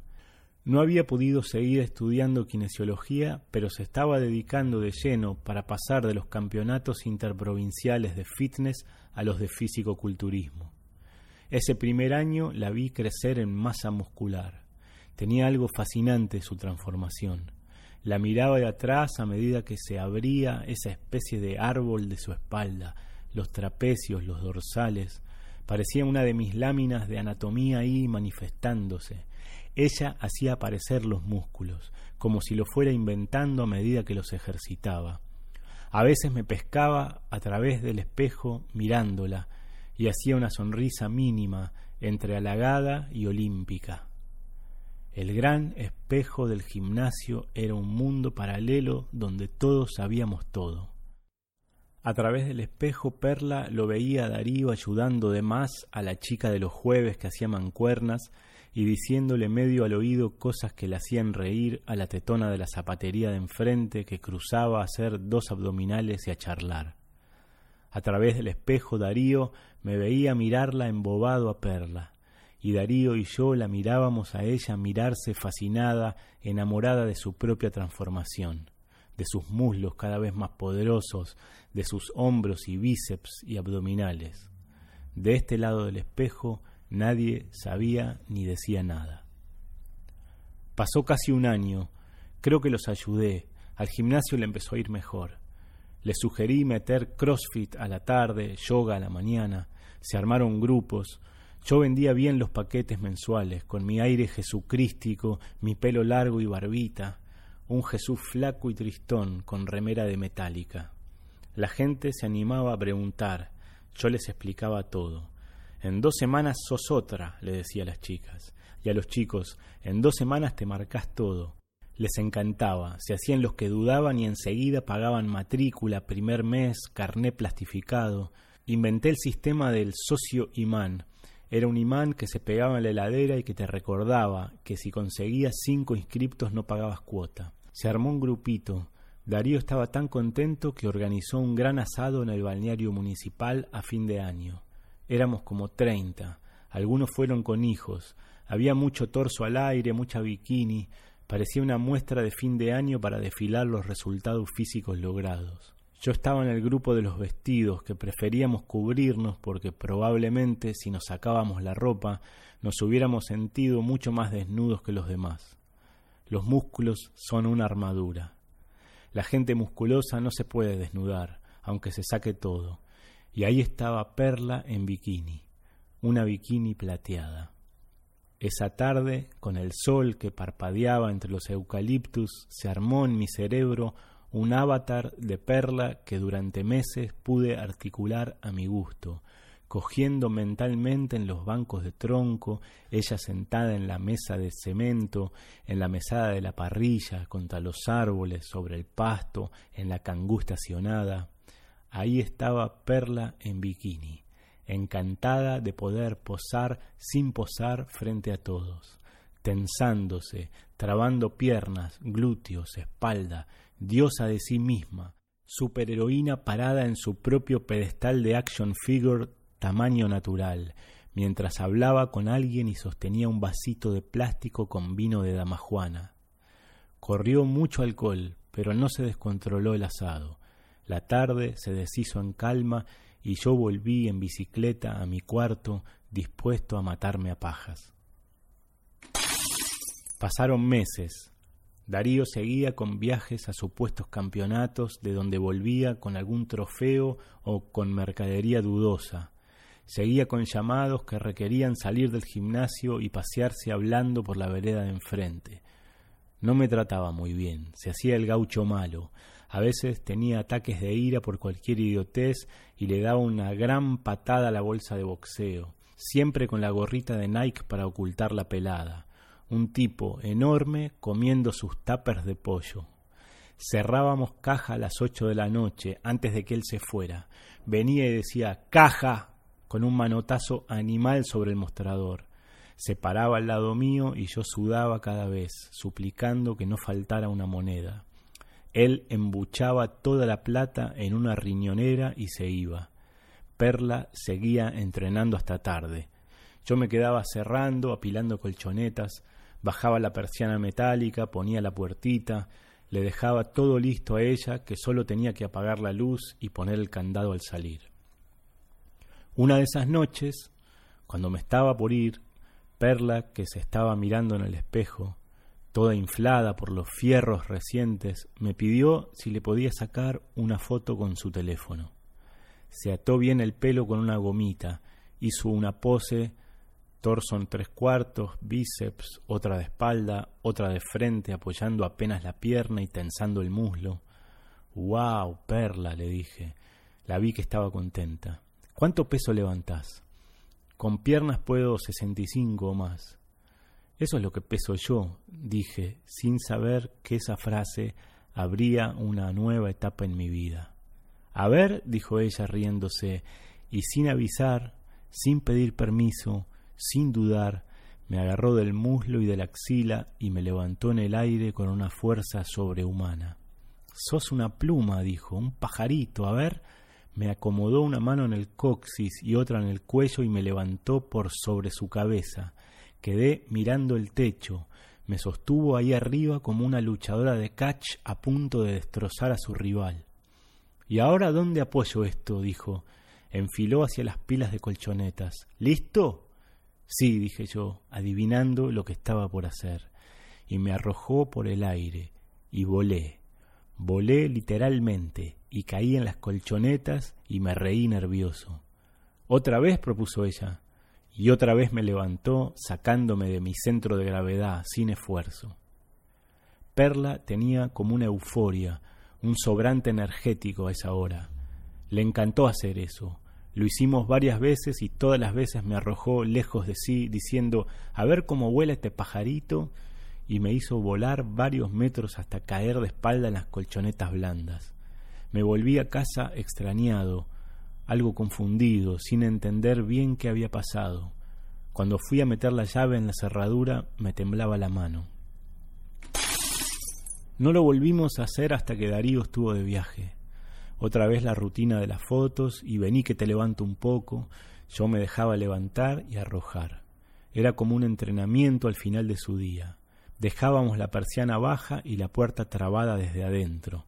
No había podido seguir estudiando kinesiología, pero se estaba dedicando de lleno para pasar de los campeonatos interprovinciales de fitness a los de físico-culturismo. Ese primer año la vi crecer en masa muscular. Tenía algo fascinante su transformación. La miraba de atrás a medida que se abría esa especie de árbol de su espalda, los trapecios, los dorsales, Parecía una de mis láminas de anatomía ahí manifestándose. Ella hacía aparecer los músculos, como si lo fuera inventando a medida que los ejercitaba. A veces me pescaba a través del espejo mirándola y hacía una sonrisa mínima entre halagada y olímpica. El gran espejo del gimnasio era un mundo paralelo donde todos sabíamos todo. A través del espejo Perla lo veía a Darío ayudando de más a la chica de los jueves que hacía mancuernas y diciéndole medio al oído cosas que le hacían reír a la tetona de la zapatería de enfrente que cruzaba a hacer dos abdominales y a charlar. A través del espejo Darío me veía mirarla embobado a Perla, y Darío y yo la mirábamos a ella mirarse fascinada, enamorada de su propia transformación de sus muslos cada vez más poderosos, de sus hombros y bíceps y abdominales. De este lado del espejo nadie sabía ni decía nada. Pasó casi un año, creo que los ayudé, al gimnasio le empezó a ir mejor. Le sugerí meter CrossFit a la tarde, yoga a la mañana, se armaron grupos, yo vendía bien los paquetes mensuales, con mi aire jesucrístico, mi pelo largo y barbita, un Jesús flaco y tristón con remera de metálica. La gente se animaba a preguntar, yo les explicaba todo. En dos semanas sos otra, le decía a las chicas, y a los chicos, en dos semanas te marcás todo. Les encantaba, se hacían los que dudaban y enseguida pagaban matrícula, primer mes, carné plastificado. Inventé el sistema del socio imán. Era un imán que se pegaba en la heladera y que te recordaba que si conseguías cinco inscriptos no pagabas cuota. Se armó un grupito. Darío estaba tan contento que organizó un gran asado en el balneario municipal a fin de año. Éramos como treinta. Algunos fueron con hijos. Había mucho torso al aire, mucha bikini. Parecía una muestra de fin de año para desfilar los resultados físicos logrados. Yo estaba en el grupo de los vestidos, que preferíamos cubrirnos porque probablemente si nos sacábamos la ropa nos hubiéramos sentido mucho más desnudos que los demás. Los músculos son una armadura. La gente musculosa no se puede desnudar, aunque se saque todo. Y ahí estaba Perla en bikini, una bikini plateada. Esa tarde, con el sol que parpadeaba entre los eucaliptus, se armó en mi cerebro un avatar de Perla que durante meses pude articular a mi gusto, cogiendo mentalmente en los bancos de tronco, ella sentada en la mesa de cemento, en la mesada de la parrilla, contra los árboles, sobre el pasto, en la cangú estacionada. Ahí estaba Perla en bikini, encantada de poder posar sin posar frente a todos, tensándose, trabando piernas, glúteos, espalda, diosa de sí misma, superheroína parada en su propio pedestal de action figure tamaño natural, mientras hablaba con alguien y sostenía un vasito de plástico con vino de damajuana. Corrió mucho alcohol, pero no se descontroló el asado. La tarde se deshizo en calma y yo volví en bicicleta a mi cuarto dispuesto a matarme a pajas. Pasaron meses. Darío seguía con viajes a supuestos campeonatos de donde volvía con algún trofeo o con mercadería dudosa. Seguía con llamados que requerían salir del gimnasio y pasearse hablando por la vereda de enfrente. No me trataba muy bien, se hacía el gaucho malo. A veces tenía ataques de ira por cualquier idiotez y le daba una gran patada a la bolsa de boxeo, siempre con la gorrita de Nike para ocultar la pelada. Un tipo enorme comiendo sus tuppers de pollo. Cerrábamos caja a las ocho de la noche antes de que él se fuera. Venía y decía caja con un manotazo animal sobre el mostrador. Se paraba al lado mío y yo sudaba cada vez, suplicando que no faltara una moneda. Él embuchaba toda la plata en una riñonera y se iba. Perla seguía entrenando hasta tarde. Yo me quedaba cerrando, apilando colchonetas, bajaba la persiana metálica, ponía la puertita, le dejaba todo listo a ella, que solo tenía que apagar la luz y poner el candado al salir. Una de esas noches, cuando me estaba por ir, Perla, que se estaba mirando en el espejo, toda inflada por los fierros recientes, me pidió si le podía sacar una foto con su teléfono. Se ató bien el pelo con una gomita, hizo una pose, torso en tres cuartos, bíceps, otra de espalda, otra de frente, apoyando apenas la pierna y tensando el muslo. ¡Wow, Perla! le dije. La vi que estaba contenta. ¿Cuánto peso levantás? Con piernas puedo 65 o más. Eso es lo que peso yo, dije, sin saber que esa frase abría una nueva etapa en mi vida. A ver, dijo ella riéndose, y sin avisar, sin pedir permiso, sin dudar, me agarró del muslo y de la axila y me levantó en el aire con una fuerza sobrehumana. Sos una pluma, dijo, un pajarito, a ver, me acomodó una mano en el coxis y otra en el cuello y me levantó por sobre su cabeza. Quedé mirando el techo. Me sostuvo ahí arriba como una luchadora de catch a punto de destrozar a su rival. ¿Y ahora dónde apoyo esto? dijo. Enfiló hacia las pilas de colchonetas. ¿Listo? Sí, dije yo, adivinando lo que estaba por hacer. Y me arrojó por el aire. Y volé. Volé literalmente y caí en las colchonetas y me reí nervioso. Otra vez propuso ella, y otra vez me levantó sacándome de mi centro de gravedad sin esfuerzo. Perla tenía como una euforia, un sobrante energético a esa hora. Le encantó hacer eso. Lo hicimos varias veces y todas las veces me arrojó lejos de sí, diciendo, a ver cómo vuela este pajarito, y me hizo volar varios metros hasta caer de espalda en las colchonetas blandas. Me volví a casa extrañado, algo confundido, sin entender bien qué había pasado. Cuando fui a meter la llave en la cerradura me temblaba la mano. No lo volvimos a hacer hasta que Darío estuvo de viaje. Otra vez la rutina de las fotos y vení que te levanto un poco. Yo me dejaba levantar y arrojar. Era como un entrenamiento al final de su día. Dejábamos la persiana baja y la puerta trabada desde adentro.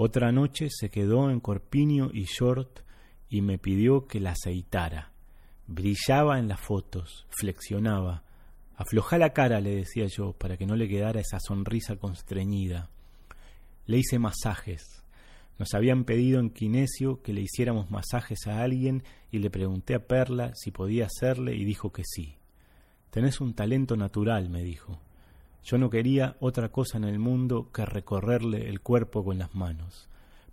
Otra noche se quedó en corpiño y short y me pidió que la aceitara. Brillaba en las fotos, flexionaba. Afloja la cara, le decía yo, para que no le quedara esa sonrisa constreñida. Le hice masajes. Nos habían pedido en Kinesio que le hiciéramos masajes a alguien y le pregunté a Perla si podía hacerle y dijo que sí. Tenés un talento natural, me dijo. Yo no quería otra cosa en el mundo que recorrerle el cuerpo con las manos,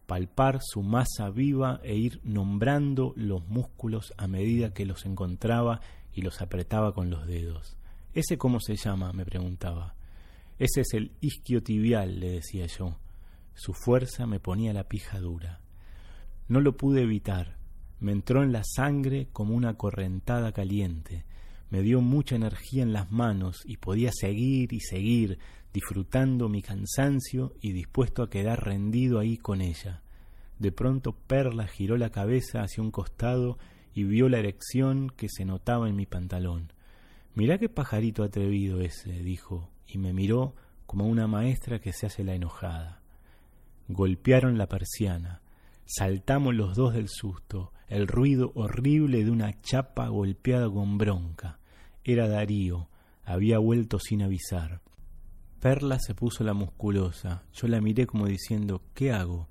palpar su masa viva e ir nombrando los músculos a medida que los encontraba y los apretaba con los dedos. ¿Ese cómo se llama? me preguntaba. Ese es el isquiotibial, le decía yo. Su fuerza me ponía la pija dura. No lo pude evitar. Me entró en la sangre como una correntada caliente me dio mucha energía en las manos y podía seguir y seguir, disfrutando mi cansancio y dispuesto a quedar rendido ahí con ella. De pronto Perla giró la cabeza hacia un costado y vio la erección que se notaba en mi pantalón. Mirá qué pajarito atrevido ese, dijo, y me miró como una maestra que se hace la enojada. Golpearon la persiana. Saltamos los dos del susto, el ruido horrible de una chapa golpeada con bronca. Era Darío, había vuelto sin avisar. Perla se puso la musculosa. Yo la miré como diciendo ¿Qué hago?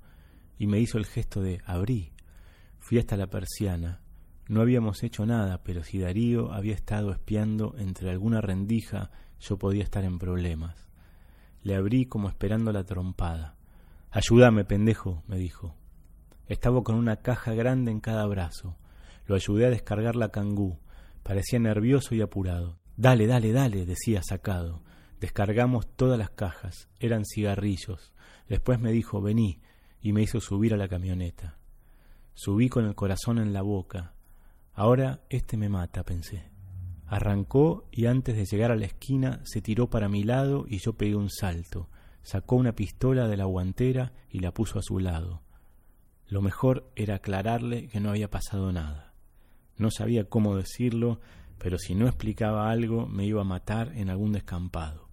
y me hizo el gesto de abrí. Fui hasta la persiana. No habíamos hecho nada, pero si Darío había estado espiando entre alguna rendija, yo podía estar en problemas. Le abrí como esperando la trompada. Ayúdame, pendejo, me dijo. Estaba con una caja grande en cada brazo. Lo ayudé a descargar la cangú. Parecía nervioso y apurado. Dale, dale, dale, decía sacado. Descargamos todas las cajas. Eran cigarrillos. Después me dijo, vení, y me hizo subir a la camioneta. Subí con el corazón en la boca. Ahora este me mata, pensé. Arrancó y antes de llegar a la esquina se tiró para mi lado y yo pegué un salto. Sacó una pistola de la guantera y la puso a su lado. Lo mejor era aclararle que no había pasado nada. No sabía cómo decirlo, pero si no explicaba algo me iba a matar en algún descampado.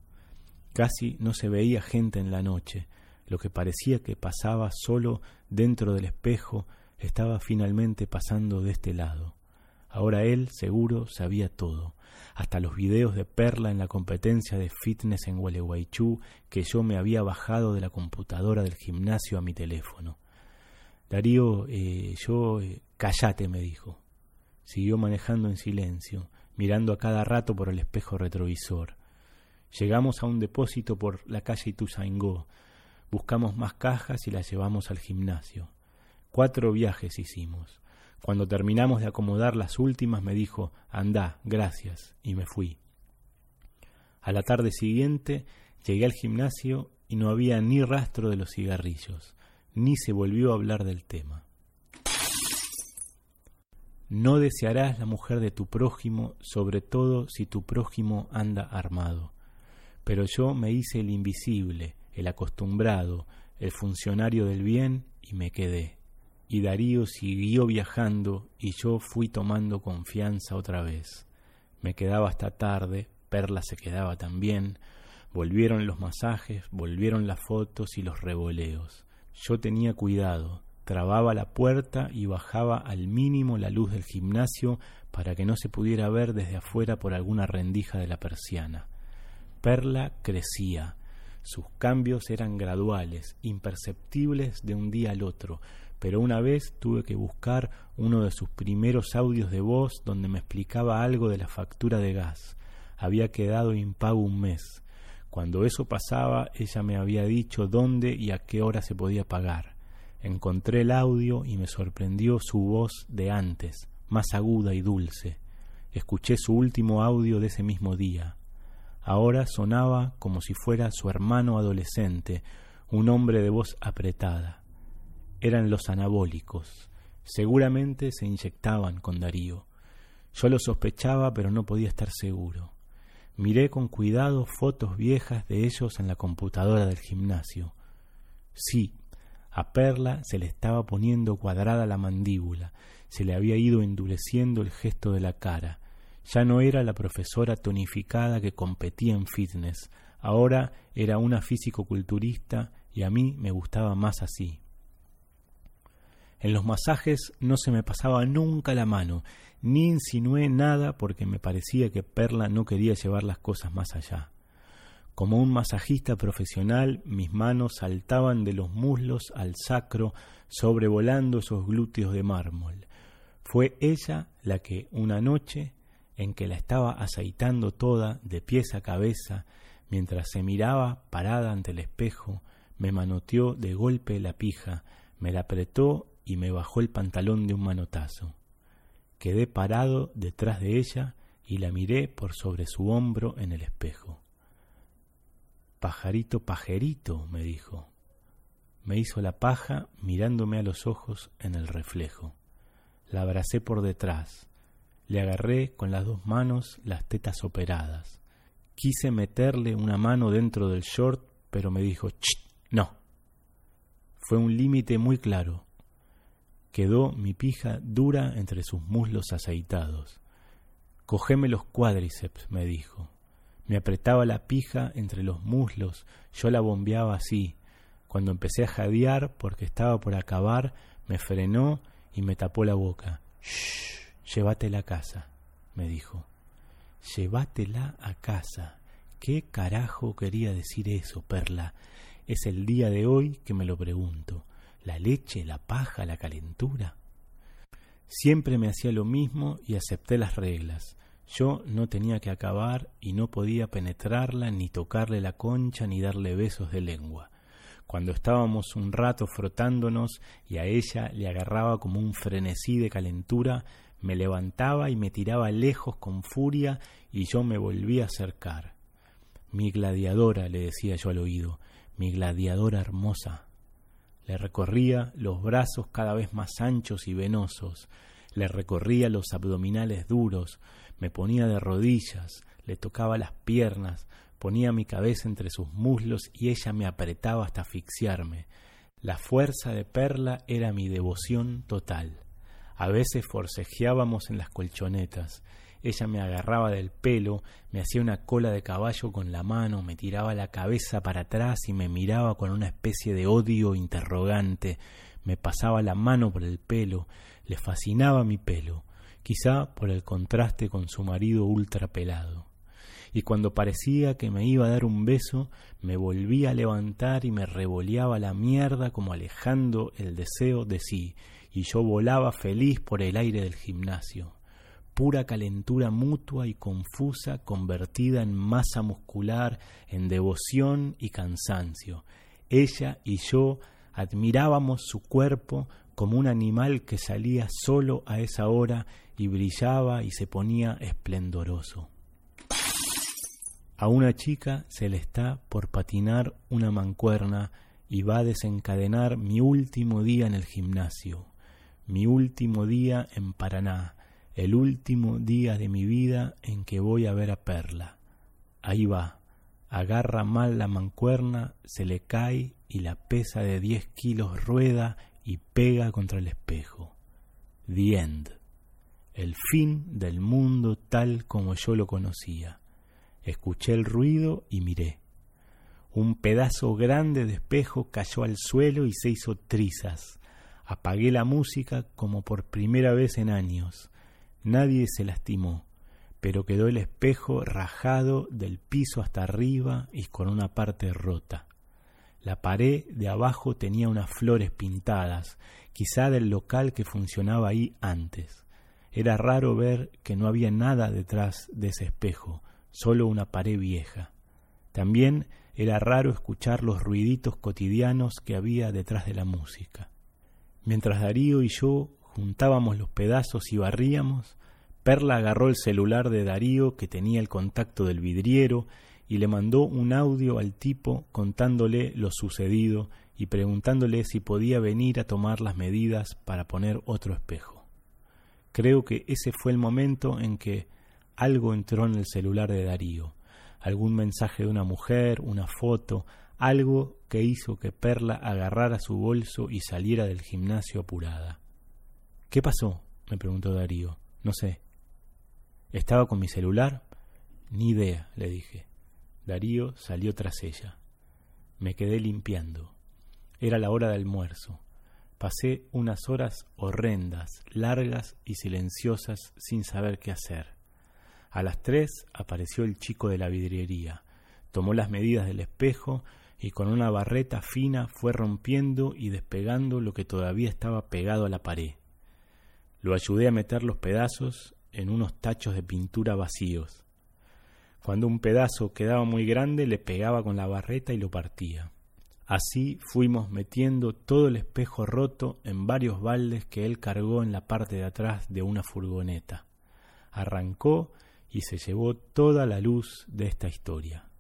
Casi no se veía gente en la noche. Lo que parecía que pasaba solo dentro del espejo estaba finalmente pasando de este lado. Ahora él, seguro, sabía todo, hasta los videos de Perla en la competencia de fitness en Gualeguaychú que yo me había bajado de la computadora del gimnasio a mi teléfono. Darío, eh, yo... Eh, callate, me dijo. Siguió manejando en silencio, mirando a cada rato por el espejo retrovisor. Llegamos a un depósito por la calle Ituzaingó. Buscamos más cajas y las llevamos al gimnasio. Cuatro viajes hicimos. Cuando terminamos de acomodar las últimas me dijo, anda, gracias, y me fui. A la tarde siguiente llegué al gimnasio y no había ni rastro de los cigarrillos, ni se volvió a hablar del tema. No desearás la mujer de tu prójimo, sobre todo si tu prójimo anda armado. Pero yo me hice el invisible, el acostumbrado, el funcionario del bien, y me quedé y Darío siguió viajando y yo fui tomando confianza otra vez. Me quedaba hasta tarde, Perla se quedaba también, volvieron los masajes, volvieron las fotos y los revoleos. Yo tenía cuidado, trababa la puerta y bajaba al mínimo la luz del gimnasio para que no se pudiera ver desde afuera por alguna rendija de la persiana. Perla crecía, sus cambios eran graduales, imperceptibles de un día al otro, pero una vez tuve que buscar uno de sus primeros audios de voz donde me explicaba algo de la factura de gas. Había quedado impago un mes. Cuando eso pasaba, ella me había dicho dónde y a qué hora se podía pagar. Encontré el audio y me sorprendió su voz de antes, más aguda y dulce. Escuché su último audio de ese mismo día. Ahora sonaba como si fuera su hermano adolescente, un hombre de voz apretada eran los anabólicos. Seguramente se inyectaban con Darío. Yo lo sospechaba, pero no podía estar seguro. Miré con cuidado fotos viejas de ellos en la computadora del gimnasio. Sí, a Perla se le estaba poniendo cuadrada la mandíbula, se le había ido endureciendo el gesto de la cara. Ya no era la profesora tonificada que competía en fitness, ahora era una físico-culturista y a mí me gustaba más así, en los masajes no se me pasaba nunca la mano, ni insinué nada porque me parecía que Perla no quería llevar las cosas más allá. Como un masajista profesional, mis manos saltaban de los muslos al sacro, sobrevolando esos glúteos de mármol. Fue ella la que, una noche, en que la estaba aceitando toda, de pies a cabeza, mientras se miraba parada ante el espejo, me manoteó de golpe la pija, me la apretó y me bajó el pantalón de un manotazo. Quedé parado detrás de ella y la miré por sobre su hombro en el espejo. Pajarito, pajerito, me dijo. Me hizo la paja mirándome a los ojos en el reflejo. La abracé por detrás. Le agarré con las dos manos las tetas operadas. Quise meterle una mano dentro del short, pero me dijo, ¡Ch! No. Fue un límite muy claro Quedó mi pija dura entre sus muslos aceitados. Cogeme los cuádriceps, me dijo. Me apretaba la pija entre los muslos, yo la bombeaba así. Cuando empecé a jadear porque estaba por acabar, me frenó y me tapó la boca. Shh, llévatela a casa, me dijo. Llévatela a casa. ¿Qué carajo quería decir eso, Perla? Es el día de hoy que me lo pregunto. ¿La leche, la paja, la calentura? Siempre me hacía lo mismo y acepté las reglas. Yo no tenía que acabar y no podía penetrarla, ni tocarle la concha, ni darle besos de lengua. Cuando estábamos un rato frotándonos y a ella le agarraba como un frenesí de calentura, me levantaba y me tiraba lejos con furia y yo me volví a acercar. Mi gladiadora, le decía yo al oído, mi gladiadora hermosa. Le recorría los brazos cada vez más anchos y venosos, le recorría los abdominales duros, me ponía de rodillas, le tocaba las piernas, ponía mi cabeza entre sus muslos y ella me apretaba hasta asfixiarme. La fuerza de Perla era mi devoción total. A veces forcejeábamos en las colchonetas. Ella me agarraba del pelo, me hacía una cola de caballo con la mano, me tiraba la cabeza para atrás y me miraba con una especie de odio interrogante. Me pasaba la mano por el pelo, le fascinaba mi pelo, quizá por el contraste con su marido ultra pelado. Y cuando parecía que me iba a dar un beso, me volvía a levantar y me revoleaba la mierda como alejando el deseo de sí, y yo volaba feliz por el aire del gimnasio. Pura calentura mutua y confusa convertida en masa muscular, en devoción y cansancio. Ella y yo admirábamos su cuerpo como un animal que salía solo a esa hora y brillaba y se ponía esplendoroso. A una chica se le está por patinar una mancuerna y va a desencadenar mi último día en el gimnasio, mi último día en Paraná, el último día de mi vida en que voy a ver a Perla. Ahí va, agarra mal la mancuerna, se le cae y la pesa de diez kilos rueda y pega contra el espejo. The end. El fin del mundo tal como yo lo conocía. Escuché el ruido y miré. Un pedazo grande de espejo cayó al suelo y se hizo trizas. Apagué la música como por primera vez en años. Nadie se lastimó, pero quedó el espejo rajado del piso hasta arriba y con una parte rota. La pared de abajo tenía unas flores pintadas, quizá del local que funcionaba ahí antes. Era raro ver que no había nada detrás de ese espejo, solo una pared vieja. También era raro escuchar los ruiditos cotidianos que había detrás de la música. Mientras Darío y yo juntábamos los pedazos y barríamos, Perla agarró el celular de Darío que tenía el contacto del vidriero y le mandó un audio al tipo contándole lo sucedido y preguntándole si podía venir a tomar las medidas para poner otro espejo. Creo que ese fue el momento en que algo entró en el celular de Darío, algún mensaje de una mujer, una foto, algo que hizo que Perla agarrara su bolso y saliera del gimnasio apurada. ¿Qué pasó? me preguntó Darío. No sé. ¿Estaba con mi celular? Ni idea, le dije. Darío salió tras ella. Me quedé limpiando. Era la hora del almuerzo. Pasé unas horas horrendas, largas y silenciosas sin saber qué hacer. A las tres apareció el chico de la vidriería. Tomó las medidas del espejo y con una barreta fina fue rompiendo y despegando lo que todavía estaba pegado a la pared. Lo ayudé a meter los pedazos en unos tachos de pintura vacíos. Cuando un pedazo quedaba muy grande le pegaba con la barreta y lo partía. Así fuimos metiendo todo el espejo roto en varios baldes que él cargó en la parte de atrás de una furgoneta. Arrancó y se llevó toda la luz de esta historia.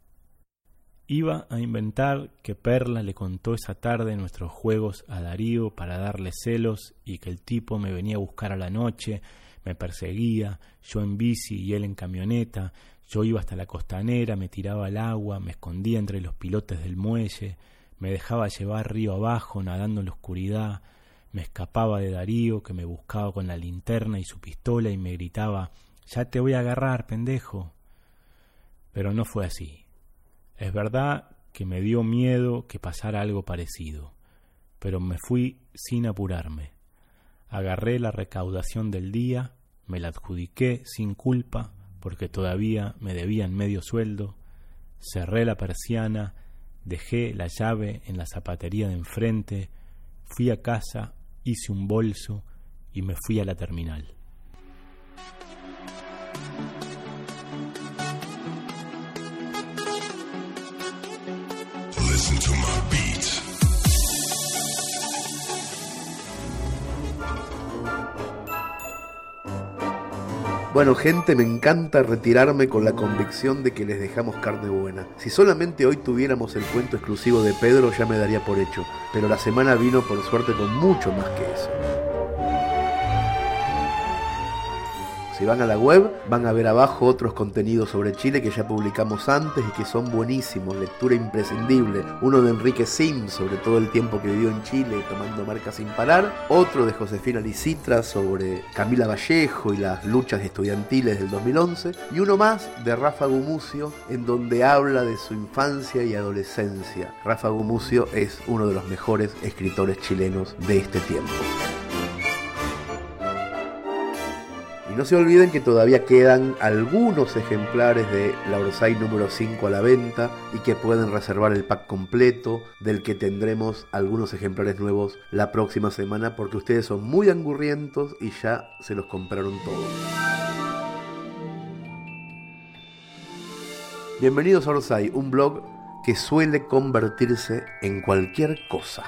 Iba a inventar que Perla le contó esa tarde nuestros juegos a Darío para darle celos y que el tipo me venía a buscar a la noche, me perseguía, yo en bici y él en camioneta, yo iba hasta la costanera, me tiraba al agua, me escondía entre los pilotes del muelle, me dejaba llevar río abajo nadando en la oscuridad, Me escapaba de Darío, que me buscaba con la linterna y su pistola y me gritaba Ya te voy a agarrar, pendejo. Pero no fue así. Es verdad que me dio miedo que pasara algo parecido, pero me fui sin apurarme. Agarré la recaudación del día, me la adjudiqué sin culpa, porque todavía me debían medio sueldo, cerré la persiana, dejé la llave en la zapatería de enfrente, fui a casa, hice un bolso y me fui a la terminal. Bueno, gente, me encanta retirarme con la convicción de que les dejamos carne buena. Si solamente hoy tuviéramos el cuento exclusivo de Pedro, ya me daría por hecho. Pero la semana vino, por suerte, con mucho más que eso. Si van a la web, van a ver abajo otros contenidos sobre Chile que ya publicamos antes y que son buenísimos, lectura imprescindible. Uno de Enrique Sims sobre todo el tiempo que vivió en Chile tomando marcas sin parar. Otro de Josefina Licitra sobre Camila Vallejo y las luchas estudiantiles del 2011. Y uno más de Rafa Gumucio en donde habla de su infancia y adolescencia. Rafa Gumucio es uno de los mejores escritores chilenos de este tiempo. Y no se olviden que todavía quedan algunos ejemplares de la Orsay número 5 a la venta y que pueden reservar el pack completo del que tendremos algunos ejemplares nuevos la próxima semana porque ustedes son muy angurrientos y ya se los compraron todos. Bienvenidos a Orsay, un blog que suele convertirse en cualquier cosa.